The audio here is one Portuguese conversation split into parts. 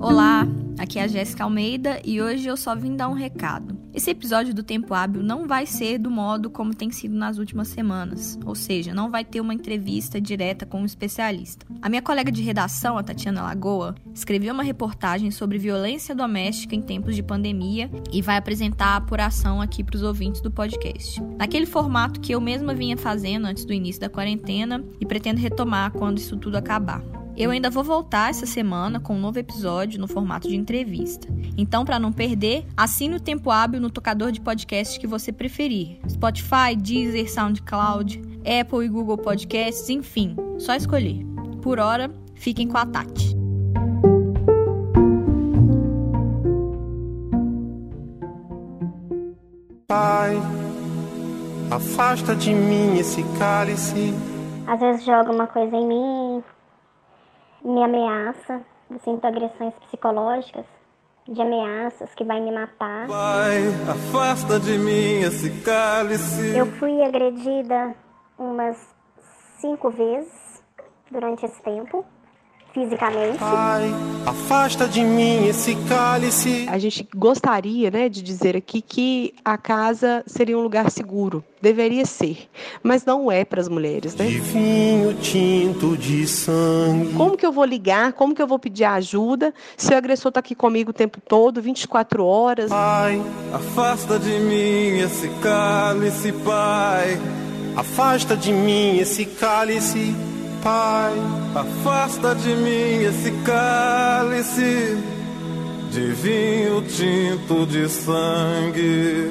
Olá, aqui é a Jéssica Almeida e hoje eu só vim dar um recado. Esse episódio do Tempo Hábil não vai ser do modo como tem sido nas últimas semanas, ou seja, não vai ter uma entrevista direta com um especialista. A minha colega de redação, a Tatiana Lagoa, escreveu uma reportagem sobre violência doméstica em tempos de pandemia e vai apresentar a apuração aqui para os ouvintes do podcast. Naquele formato que eu mesma vinha fazendo antes do início da quarentena e pretendo retomar quando isso tudo acabar. Eu ainda vou voltar essa semana com um novo episódio no formato de entrevista. Então, para não perder, assine o Tempo Hábil no tocador de podcast que você preferir. Spotify, Deezer, SoundCloud, Apple e Google Podcasts, enfim, só escolher. Por hora, fiquem com a Tati. Pai, afasta de mim esse cálice. Às vezes joga uma coisa em mim, me ameaça, eu sinto agressões psicológicas, de ameaças que vai me matar. Pai, afasta de mim esse cálice. Eu fui agredida umas cinco vezes durante esse tempo fisicamente. Pai, afasta de mim esse cálice. A gente gostaria, né, de dizer aqui que a casa seria um lugar seguro, deveria ser, mas não é para as mulheres, né? De vinho tinto de sangue. Como que eu vou ligar? Como que eu vou pedir ajuda se o agressor está aqui comigo o tempo todo, 24 horas? Pai, afasta de mim esse cálice, Pai. Afasta de mim esse cálice, Pai. Afasta de mim esse cálice de vinho tinto de sangue.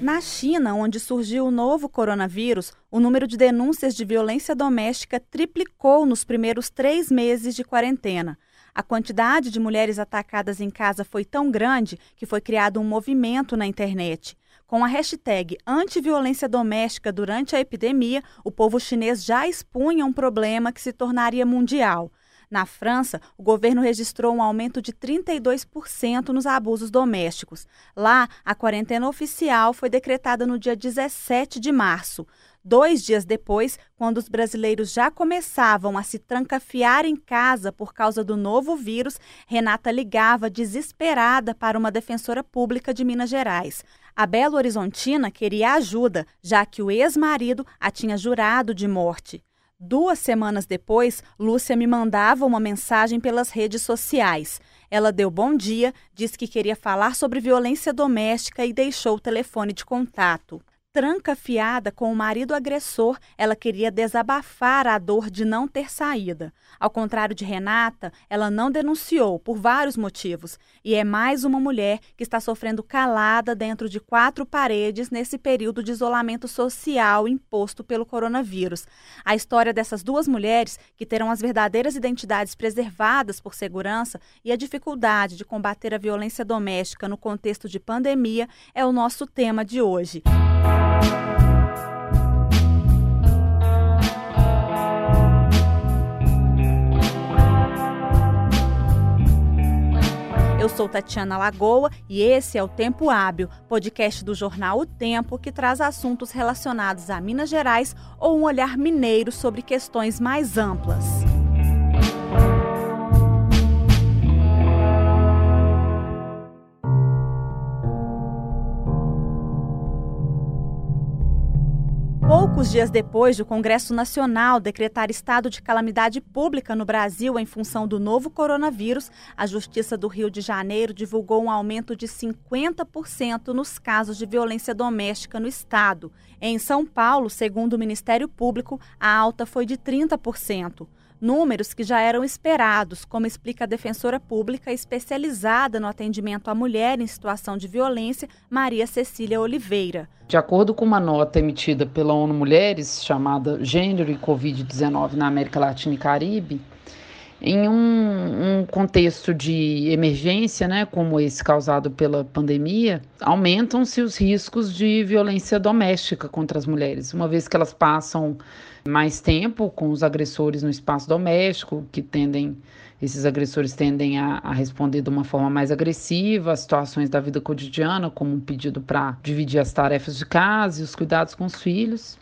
Na China, onde surgiu o novo coronavírus, o número de denúncias de violência doméstica triplicou nos primeiros três meses de quarentena. A quantidade de mulheres atacadas em casa foi tão grande que foi criado um movimento na internet. Com a hashtag antiviolência doméstica durante a epidemia, o povo chinês já expunha um problema que se tornaria mundial. Na França, o governo registrou um aumento de 32% nos abusos domésticos. Lá, a quarentena oficial foi decretada no dia 17 de março. Dois dias depois, quando os brasileiros já começavam a se trancafiar em casa por causa do novo vírus, Renata ligava desesperada para uma defensora pública de Minas Gerais. A Belo Horizontina queria ajuda, já que o ex-marido a tinha jurado de morte. Duas semanas depois, Lúcia me mandava uma mensagem pelas redes sociais. Ela deu bom dia, disse que queria falar sobre violência doméstica e deixou o telefone de contato trancafiada com o marido agressor, ela queria desabafar a dor de não ter saída. Ao contrário de Renata, ela não denunciou por vários motivos e é mais uma mulher que está sofrendo calada dentro de quatro paredes nesse período de isolamento social imposto pelo coronavírus. A história dessas duas mulheres, que terão as verdadeiras identidades preservadas por segurança e a dificuldade de combater a violência doméstica no contexto de pandemia, é o nosso tema de hoje. Eu sou Tatiana Lagoa e esse é o Tempo Hábil, podcast do jornal O Tempo que traz assuntos relacionados a Minas Gerais ou um olhar mineiro sobre questões mais amplas. Poucos dias depois de o Congresso Nacional decretar estado de calamidade pública no Brasil em função do novo coronavírus, a Justiça do Rio de Janeiro divulgou um aumento de 50% nos casos de violência doméstica no estado. Em São Paulo, segundo o Ministério Público, a alta foi de 30% números que já eram esperados, como explica a defensora pública especializada no atendimento à mulher em situação de violência, Maria Cecília Oliveira. De acordo com uma nota emitida pela ONU Mulheres, chamada Gênero e Covid-19 na América Latina e Caribe, em um, um, contexto de emergência, né, como esse causado pela pandemia, aumentam-se os riscos de violência doméstica contra as mulheres, uma vez que elas passam mais tempo com os agressores no espaço doméstico, que tendem, esses agressores tendem a, a responder de uma forma mais agressiva às situações da vida cotidiana, como um pedido para dividir as tarefas de casa e os cuidados com os filhos.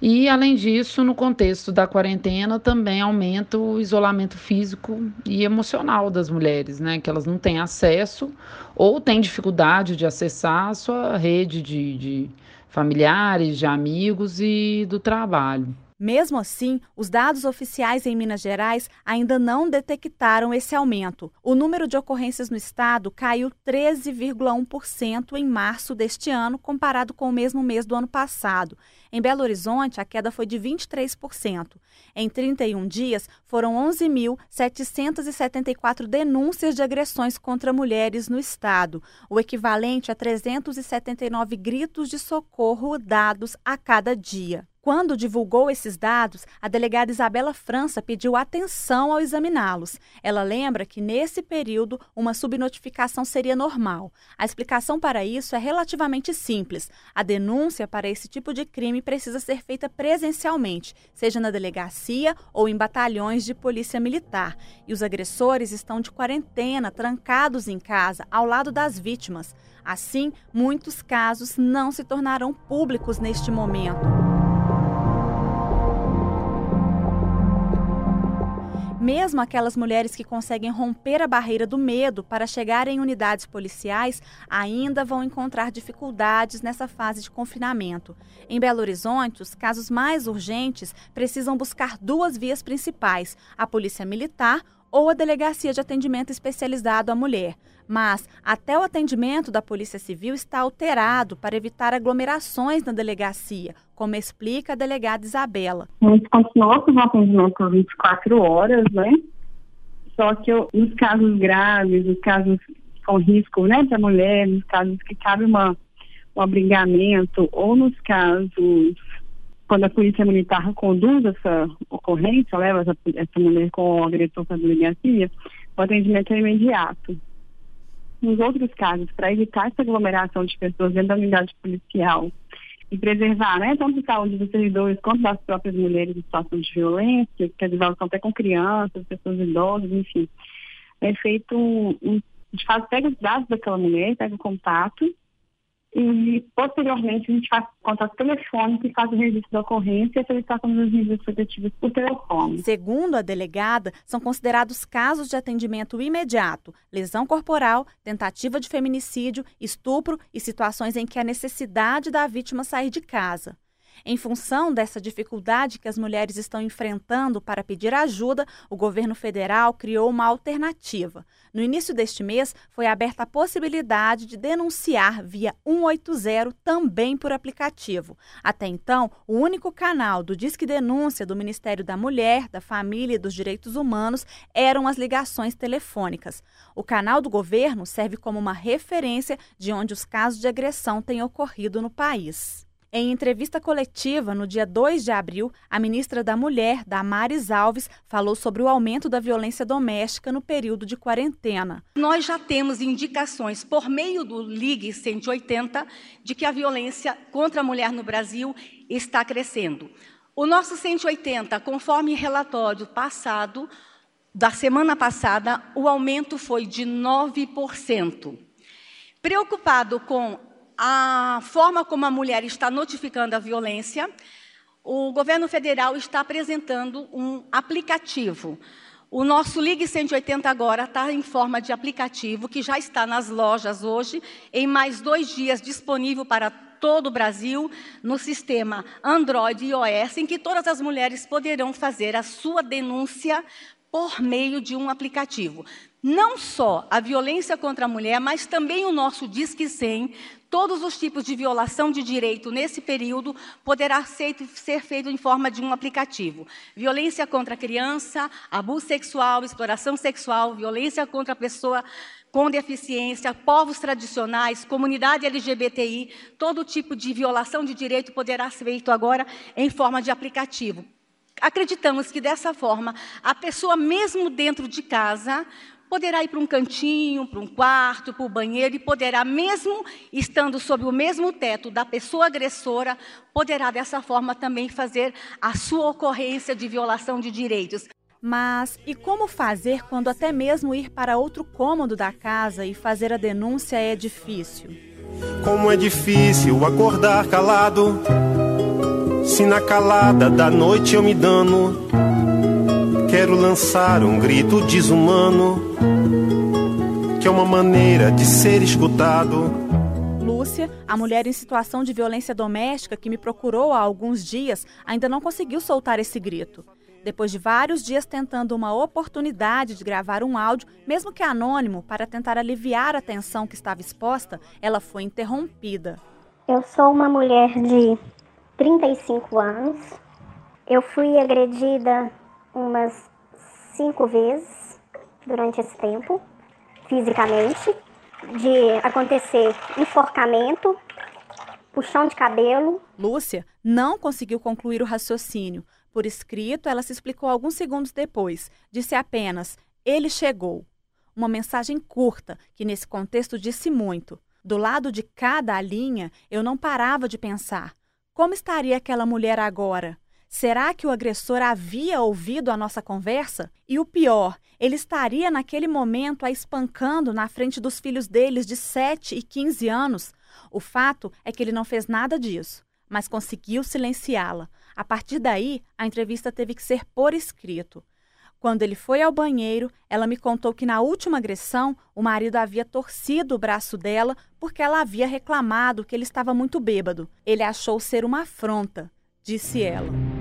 E, além disso, no contexto da quarentena, também aumenta o isolamento físico e emocional das mulheres, né? Que elas não têm acesso ou têm dificuldade de acessar a sua rede de, de familiares, de amigos e do trabalho. Mesmo assim, os dados oficiais em Minas Gerais ainda não detectaram esse aumento. O número de ocorrências no estado caiu 13,1% em março deste ano, comparado com o mesmo mês do ano passado. Em Belo Horizonte, a queda foi de 23%. Em 31 dias, foram 11.774 denúncias de agressões contra mulheres no estado, o equivalente a 379 gritos de socorro dados a cada dia. Quando divulgou esses dados, a delegada Isabela França pediu atenção ao examiná-los. Ela lembra que, nesse período, uma subnotificação seria normal. A explicação para isso é relativamente simples. A denúncia para esse tipo de crime precisa ser feita presencialmente, seja na delegacia ou em batalhões de polícia militar. E os agressores estão de quarentena, trancados em casa, ao lado das vítimas. Assim, muitos casos não se tornarão públicos neste momento. Mesmo aquelas mulheres que conseguem romper a barreira do medo para chegar em unidades policiais ainda vão encontrar dificuldades nessa fase de confinamento. Em Belo Horizonte, os casos mais urgentes precisam buscar duas vias principais: a Polícia Militar ou a Delegacia de Atendimento Especializado à Mulher. Mas até o atendimento da Polícia Civil está alterado para evitar aglomerações na delegacia, como explica a delegada Isabela. A gente continua com o atendimento 24 horas, né? Só que nos casos graves, nos casos com risco né, para a mulher, nos casos que cabe uma, um abrigamento, ou nos casos quando a polícia militar conduz essa ocorrência, leva essa, essa mulher com o agressor para a delegacia, o atendimento é imediato. Nos outros casos, para evitar essa aglomeração de pessoas dentro da unidade policial e preservar, né, tanto a saúde dos servidores quanto das próprias mulheres em situação de violência, que às vezes até com crianças, pessoas idosas, enfim, é feito um, um de fato pega os dados daquela mulher, pega o contato e posteriormente a gente faz contato telefônico e faz o registro da ocorrência e a solicitação das medidas protetivas por telefone. Segundo a delegada, são considerados casos de atendimento imediato, lesão corporal, tentativa de feminicídio, estupro e situações em que há necessidade da vítima sair de casa. Em função dessa dificuldade que as mulheres estão enfrentando para pedir ajuda, o governo federal criou uma alternativa. No início deste mês, foi aberta a possibilidade de denunciar via 180 também por aplicativo. Até então, o único canal do Disque Denúncia do Ministério da Mulher, da Família e dos Direitos Humanos eram as ligações telefônicas. O canal do governo serve como uma referência de onde os casos de agressão têm ocorrido no país. Em entrevista coletiva no dia 2 de abril, a ministra da Mulher, Damares Alves, falou sobre o aumento da violência doméstica no período de quarentena. Nós já temos indicações por meio do Ligue 180 de que a violência contra a mulher no Brasil está crescendo. O nosso 180, conforme relatório passado, da semana passada, o aumento foi de 9%. Preocupado com a forma como a mulher está notificando a violência, o governo federal está apresentando um aplicativo. O nosso Ligue 180 agora está em forma de aplicativo que já está nas lojas hoje, em mais dois dias disponível para todo o Brasil, no sistema Android e iOS, em que todas as mulheres poderão fazer a sua denúncia por meio de um aplicativo. Não só a violência contra a mulher, mas também o nosso Disque 100 todos os tipos de violação de direito nesse período poderá ser, ser feito em forma de um aplicativo. Violência contra a criança, abuso sexual, exploração sexual, violência contra a pessoa com deficiência, povos tradicionais, comunidade LGBTI, todo tipo de violação de direito poderá ser feito agora em forma de aplicativo. Acreditamos que dessa forma, a pessoa, mesmo dentro de casa, poderá ir para um cantinho, para um quarto, para o banheiro e poderá, mesmo estando sob o mesmo teto da pessoa agressora, poderá dessa forma também fazer a sua ocorrência de violação de direitos. Mas e como fazer quando até mesmo ir para outro cômodo da casa e fazer a denúncia é difícil? Como é difícil acordar calado Se na calada da noite eu me dano, quero lançar um grito desumano, que é uma maneira de ser escutado. Lúcia, a mulher em situação de violência doméstica que me procurou há alguns dias, ainda não conseguiu soltar esse grito. Depois de vários dias tentando uma oportunidade de gravar um áudio, mesmo que anônimo, para tentar aliviar a tensão que estava exposta, ela foi interrompida. Eu sou uma mulher de 35 anos. Eu fui agredida umas cinco vezes durante esse tempo, fisicamente, de acontecer enforcamento, puxão de cabelo. Lúcia não conseguiu concluir o raciocínio. Por escrito, ela se explicou alguns segundos depois. Disse apenas: Ele chegou. Uma mensagem curta, que nesse contexto disse muito. Do lado de cada linha, eu não parava de pensar: como estaria aquela mulher agora? Será que o agressor havia ouvido a nossa conversa? E o pior, ele estaria naquele momento a espancando na frente dos filhos deles de 7 e 15 anos? O fato é que ele não fez nada disso, mas conseguiu silenciá-la. A partir daí, a entrevista teve que ser por escrito. Quando ele foi ao banheiro, ela me contou que na última agressão o marido havia torcido o braço dela porque ela havia reclamado que ele estava muito bêbado. Ele achou ser uma afronta, disse ela.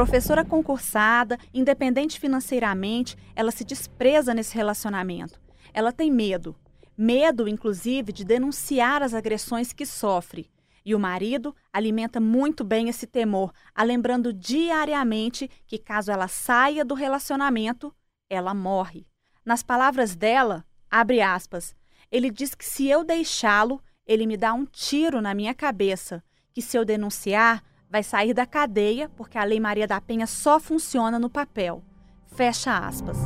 Professora concursada, independente financeiramente, ela se despreza nesse relacionamento. Ela tem medo, medo, inclusive, de denunciar as agressões que sofre. E o marido alimenta muito bem esse temor, a lembrando diariamente que, caso ela saia do relacionamento, ela morre. Nas palavras dela, abre aspas, ele diz que se eu deixá-lo, ele me dá um tiro na minha cabeça, que se eu denunciar, vai sair da cadeia, porque a Lei Maria da Penha só funciona no papel. Fecha aspas.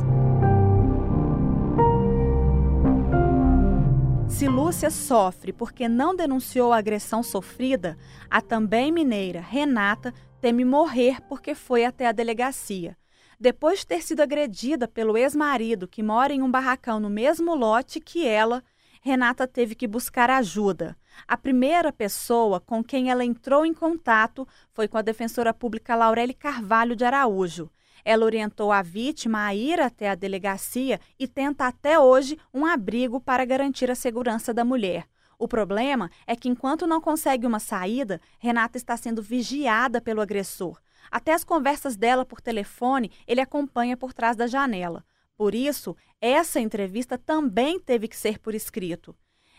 Se Lúcia sofre porque não denunciou a agressão sofrida, a também mineira Renata teme morrer porque foi até a delegacia. Depois de ter sido agredida pelo ex-marido que mora em um barracão no mesmo lote que ela, Renata teve que buscar ajuda. A primeira pessoa com quem ela entrou em contato foi com a defensora pública Laureli Carvalho de Araújo. Ela orientou a vítima a ir até a delegacia e tenta até hoje um abrigo para garantir a segurança da mulher. O problema é que, enquanto não consegue uma saída, Renata está sendo vigiada pelo agressor. Até as conversas dela por telefone ele acompanha por trás da janela. Por isso, essa entrevista também teve que ser por escrito.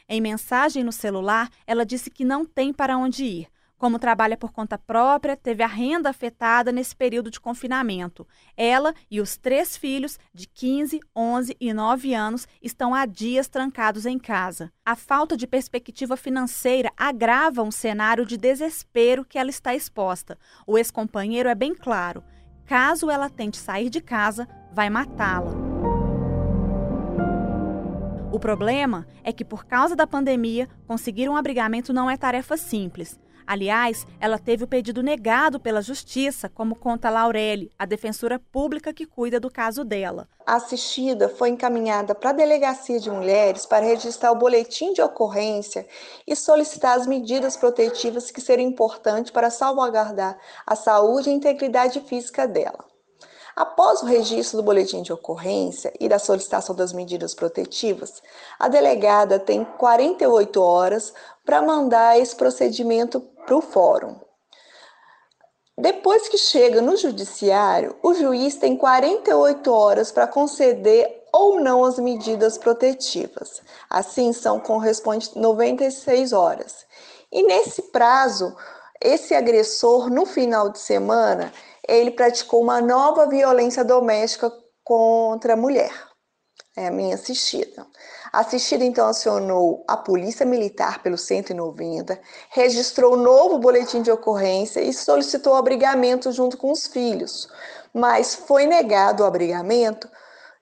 Em mensagem no celular, ela disse que não tem para onde ir. Como trabalha por conta própria, teve a renda afetada nesse período de confinamento. Ela e os três filhos, de 15, 11 e 9 anos, estão há dias trancados em casa. A falta de perspectiva financeira agrava um cenário de desespero que ela está exposta. O ex-companheiro é bem claro: caso ela tente sair de casa, vai matá-la. O problema é que, por causa da pandemia, conseguir um abrigamento não é tarefa simples. Aliás, ela teve o pedido negado pela Justiça, como conta Laureli, a defensora pública que cuida do caso dela. A assistida foi encaminhada para a Delegacia de Mulheres para registrar o boletim de ocorrência e solicitar as medidas protetivas que seriam importantes para salvaguardar a saúde e integridade física dela. Após o registro do boletim de ocorrência e da solicitação das medidas protetivas, a delegada tem 48 horas para mandar esse procedimento para o fórum. Depois que chega no judiciário, o juiz tem 48 horas para conceder ou não as medidas protetivas. Assim, são corresponde 96 horas. E nesse prazo, esse agressor, no final de semana, ele praticou uma nova violência doméstica contra a mulher, é a minha assistida. A assistida então acionou a Polícia Militar pelo 190, registrou novo boletim de ocorrência e solicitou abrigamento junto com os filhos, mas foi negado o abrigamento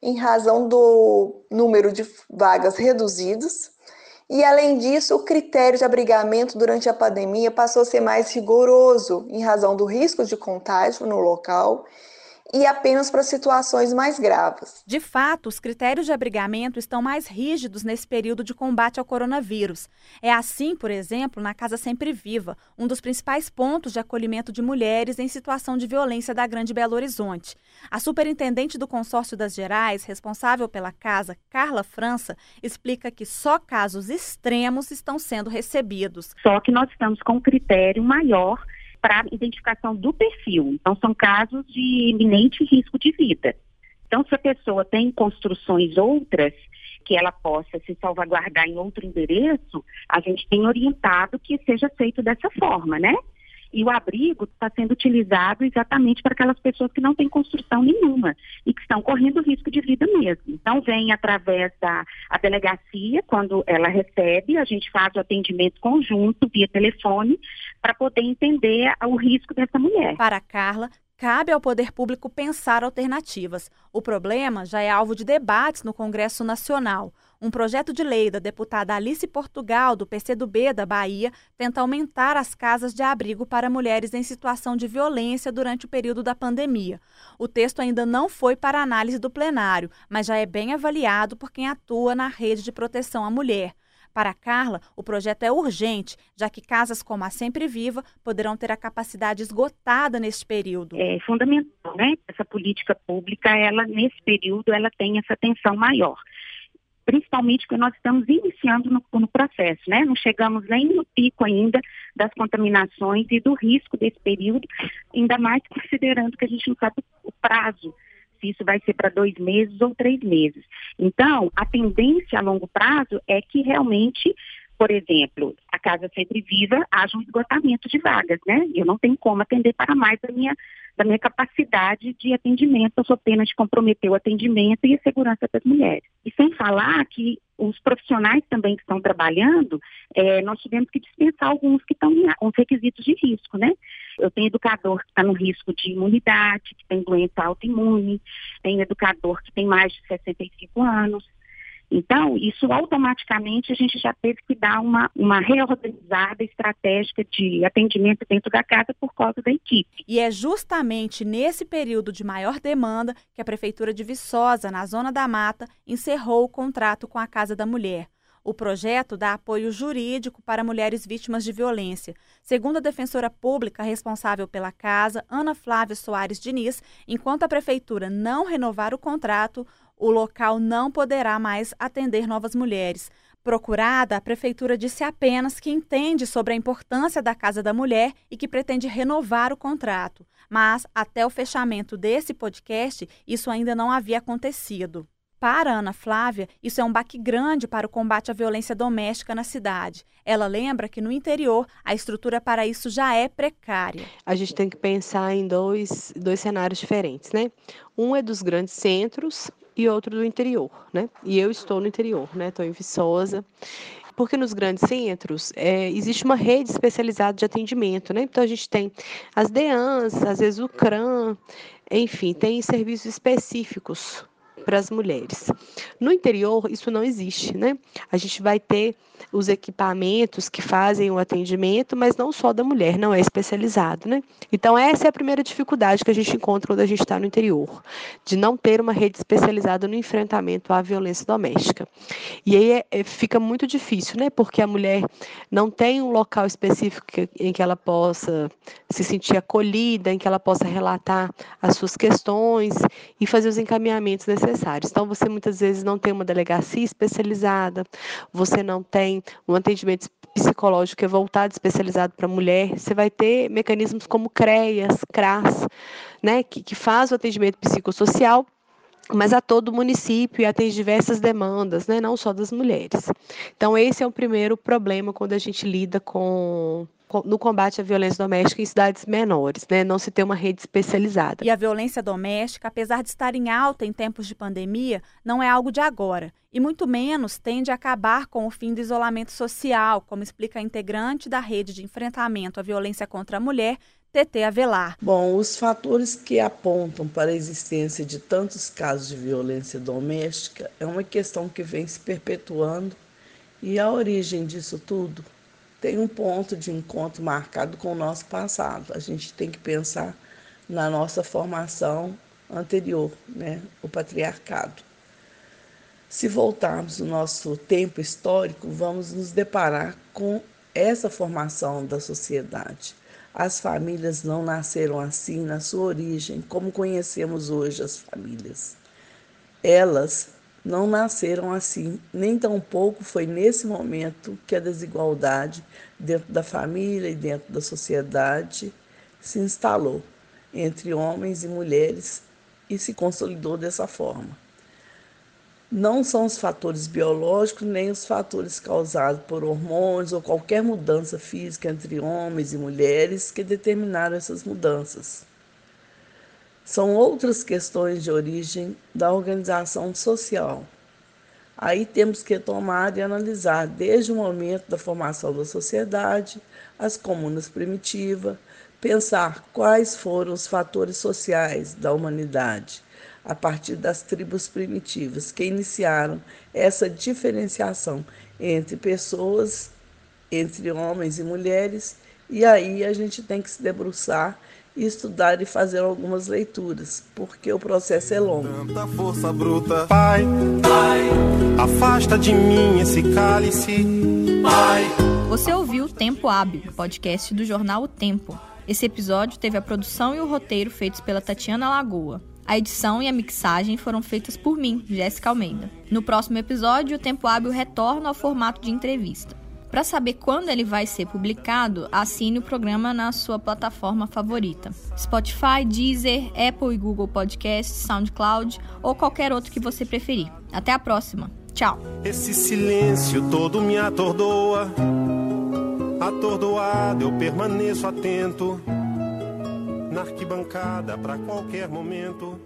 em razão do número de vagas reduzidos e, além disso, o critério de abrigamento durante a pandemia passou a ser mais rigoroso em razão do risco de contágio no local e apenas para situações mais graves. De fato, os critérios de abrigamento estão mais rígidos nesse período de combate ao coronavírus. É assim, por exemplo, na Casa Sempre Viva, um dos principais pontos de acolhimento de mulheres em situação de violência da Grande Belo Horizonte. A superintendente do Consórcio das Gerais, responsável pela casa, Carla França, explica que só casos extremos estão sendo recebidos. Só que nós estamos com um critério maior para identificação do perfil. Então, são casos de iminente risco de vida. Então, se a pessoa tem construções outras que ela possa se salvaguardar em outro endereço, a gente tem orientado que seja feito dessa forma, né? E o abrigo está sendo utilizado exatamente para aquelas pessoas que não têm construção nenhuma e que estão correndo risco de vida mesmo. Então, vem através da delegacia, quando ela recebe, a gente faz o atendimento conjunto via telefone para poder entender o risco dessa mulher. Para Carla, Cabe ao poder público pensar alternativas. O problema já é alvo de debates no Congresso Nacional. Um projeto de lei da deputada Alice Portugal, do PCdoB da Bahia, tenta aumentar as casas de abrigo para mulheres em situação de violência durante o período da pandemia. O texto ainda não foi para análise do plenário, mas já é bem avaliado por quem atua na rede de proteção à mulher. Para Carla, o projeto é urgente, já que casas como a Sempre Viva poderão ter a capacidade esgotada neste período. É fundamental, né? Essa política pública, ela nesse período, ela tem essa atenção maior principalmente porque nós estamos iniciando no, no, processo, né? Não chegamos nem no pico ainda das contaminações e do risco desse período, ainda mais considerando que a gente não sabe o prazo isso vai ser para dois meses ou três meses. Então, a tendência a longo prazo é que realmente por exemplo, a Casa Sempre Viva haja um esgotamento de vagas, né? Eu não tenho como atender para mais da minha, da minha capacidade de atendimento, eu sou pena de comprometer o atendimento e a segurança das mulheres. E sem falar que os profissionais também que estão trabalhando, é, nós tivemos que dispensar alguns que estão com os requisitos de risco, né? Eu tenho educador que está no risco de imunidade, que tem doença autoimune, tem educador que tem mais de 65 anos, então, isso automaticamente a gente já teve que dar uma, uma reorganizada estratégica de atendimento dentro da casa por causa da equipe. E é justamente nesse período de maior demanda que a Prefeitura de Viçosa, na Zona da Mata, encerrou o contrato com a Casa da Mulher. O projeto dá apoio jurídico para mulheres vítimas de violência. Segundo a defensora pública responsável pela casa, Ana Flávia Soares Diniz, enquanto a prefeitura não renovar o contrato, o local não poderá mais atender novas mulheres. Procurada, a prefeitura disse apenas que entende sobre a importância da Casa da Mulher e que pretende renovar o contrato. Mas, até o fechamento desse podcast, isso ainda não havia acontecido. Para Ana Flávia, isso é um baque grande para o combate à violência doméstica na cidade. Ela lembra que no interior a estrutura para isso já é precária. A gente tem que pensar em dois, dois cenários diferentes, né? Um é dos grandes centros, e outro do interior, né? E eu estou no interior, né? Estou em Viçosa. Porque nos grandes centros é, existe uma rede especializada de atendimento, né? Então a gente tem as DEANs, às vezes o CRAM, enfim, tem serviços específicos para as mulheres. No interior, isso não existe, né? A gente vai ter os equipamentos que fazem o atendimento, mas não só da mulher, não é especializado, né? Então, essa é a primeira dificuldade que a gente encontra quando a gente está no interior, de não ter uma rede especializada no enfrentamento à violência doméstica. E aí é, é, fica muito difícil, né? Porque a mulher não tem um local específico em que ela possa se sentir acolhida, em que ela possa relatar as suas questões e fazer os encaminhamentos necessários. Então, você muitas vezes não tem uma delegacia especializada, você não tem um atendimento psicológico que é voltado, especializado para mulher, você vai ter mecanismos como CREAS, CRAS, né, que, que faz o atendimento psicossocial mas a todo o município e atende diversas demandas, né, não só das mulheres. Então, esse é o primeiro problema quando a gente lida com no combate à violência doméstica em cidades menores, né? Não se tem uma rede especializada. E a violência doméstica, apesar de estar em alta em tempos de pandemia, não é algo de agora. E muito menos tende a acabar com o fim do isolamento social, como explica a integrante da rede de enfrentamento à violência contra a mulher, TT Avelar. Bom, os fatores que apontam para a existência de tantos casos de violência doméstica é uma questão que vem se perpetuando e a origem disso tudo tem um ponto de encontro marcado com o nosso passado. A gente tem que pensar na nossa formação anterior, né, o patriarcado. Se voltarmos no nosso tempo histórico, vamos nos deparar com essa formação da sociedade. As famílias não nasceram assim na sua origem, como conhecemos hoje as famílias. Elas não nasceram assim, nem tampouco foi nesse momento que a desigualdade dentro da família e dentro da sociedade se instalou entre homens e mulheres e se consolidou dessa forma não são os fatores biológicos nem os fatores causados por hormônios ou qualquer mudança física entre homens e mulheres que determinaram essas mudanças. São outras questões de origem da organização social. Aí temos que tomar e analisar desde o momento da formação da sociedade, as comunas primitivas, pensar quais foram os fatores sociais da humanidade a partir das tribos primitivas, que iniciaram essa diferenciação entre pessoas, entre homens e mulheres, e aí a gente tem que se debruçar estudar e fazer algumas leituras, porque o processo é longo. Tanta força bruta, Pai, Pai, afasta de mim esse cálice, Pai. Você ouviu Tempo Hábil, podcast do jornal O Tempo. Esse episódio teve a produção e o roteiro feitos pela Tatiana Lagoa. A edição e a mixagem foram feitas por mim, Jéssica Almeida. No próximo episódio, o Tempo Hábil retorna ao formato de entrevista. Para saber quando ele vai ser publicado, assine o programa na sua plataforma favorita: Spotify, Deezer, Apple e Google Podcasts, SoundCloud ou qualquer outro que você preferir. Até a próxima. Tchau. Esse silêncio todo me atordoa. Atordoado, eu permaneço atento na arquibancada para qualquer momento.